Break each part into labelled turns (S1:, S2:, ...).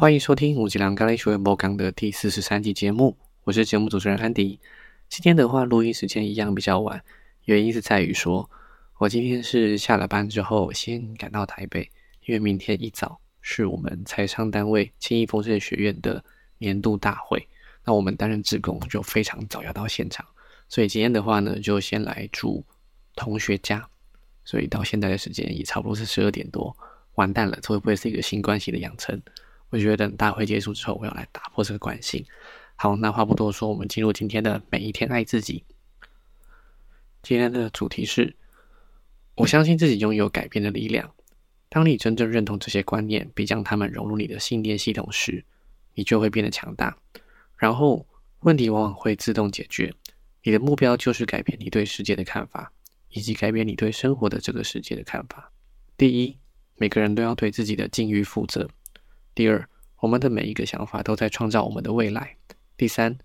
S1: 欢迎收听五吉良咖喱学院播讲的第四十三集节目，我是节目主持人安迪。今天的话，录音时间一样比较晚，原因是在于说，我今天是下了班之后先赶到台北，因为明天一早是我们财商单位轻易丰盛学院的年度大会，那我们担任志工就非常早要到现场，所以今天的话呢，就先来住同学家，所以到现在的时间也差不多是十二点多，完蛋了，这会不会是一个新关系的养成？我觉得等大会结束之后，我要来打破这个惯性。好，那话不多说，我们进入今天的每一天爱自己。今天的主题是：我相信自己拥有改变的力量。当你真正认同这些观念，并将它们融入你的信念系统时，你就会变得强大。然后问题往往会自动解决。你的目标就是改变你对世界的看法，以及改变你对生活的这个世界的看法。第一，每个人都要对自己的境遇负责。第二，我们的每一个想法都在创造我们的未来。第三，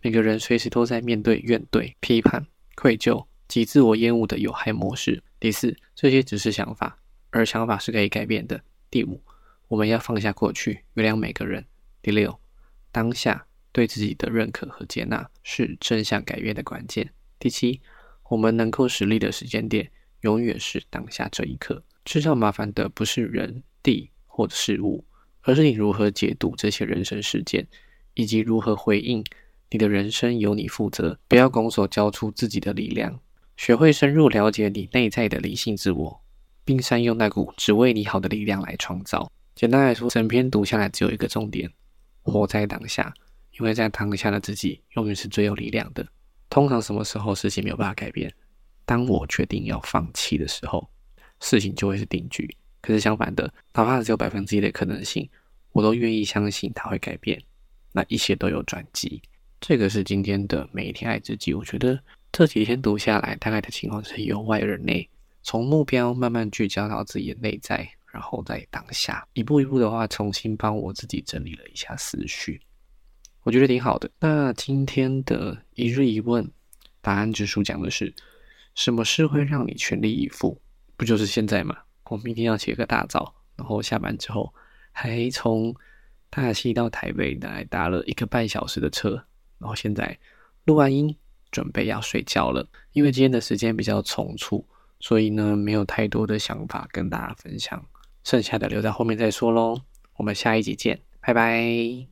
S1: 每个人随时都在面对怨怼、批判、愧疚及自我厌恶的有害模式。第四，这些只是想法，而想法是可以改变的。第五，我们要放下过去，原谅每个人。第六，当下对自己的认可和接纳是正向改变的关键。第七，我们能够实力的时间点永远是当下这一刻。制造麻烦的不是人、地或者事物。而是你如何解读这些人生事件，以及如何回应你的人生由你负责。不要拱手交出自己的力量，学会深入了解你内在的理性自我，并善用那股只为你好的力量来创造。简单来说，整篇读下来只有一个重点：活在当下。因为在当下的自己永远是最有力量的。通常什么时候事情没有办法改变？当我决定要放弃的时候，事情就会是定局。可是相反的，哪怕只有百分之一的可能性，我都愿意相信它会改变。那一切都有转机。这个是今天的每一天爱自己。我觉得这几天读下来，大概的情况是由外而内，从目标慢慢聚焦到自己的内在，然后在当下一步一步的话，重新帮我自己整理了一下思绪，我觉得挺好的。那今天的一日一问答案之书讲的是：什么事会让你全力以赴？不就是现在吗？我明天要起个大早，然后下班之后还从大溪到台北来搭了一个半小时的车，然后现在录完音准备要睡觉了。因为今天的时间比较匆促，所以呢没有太多的想法跟大家分享，剩下的留在后面再说喽。我们下一集见，拜拜。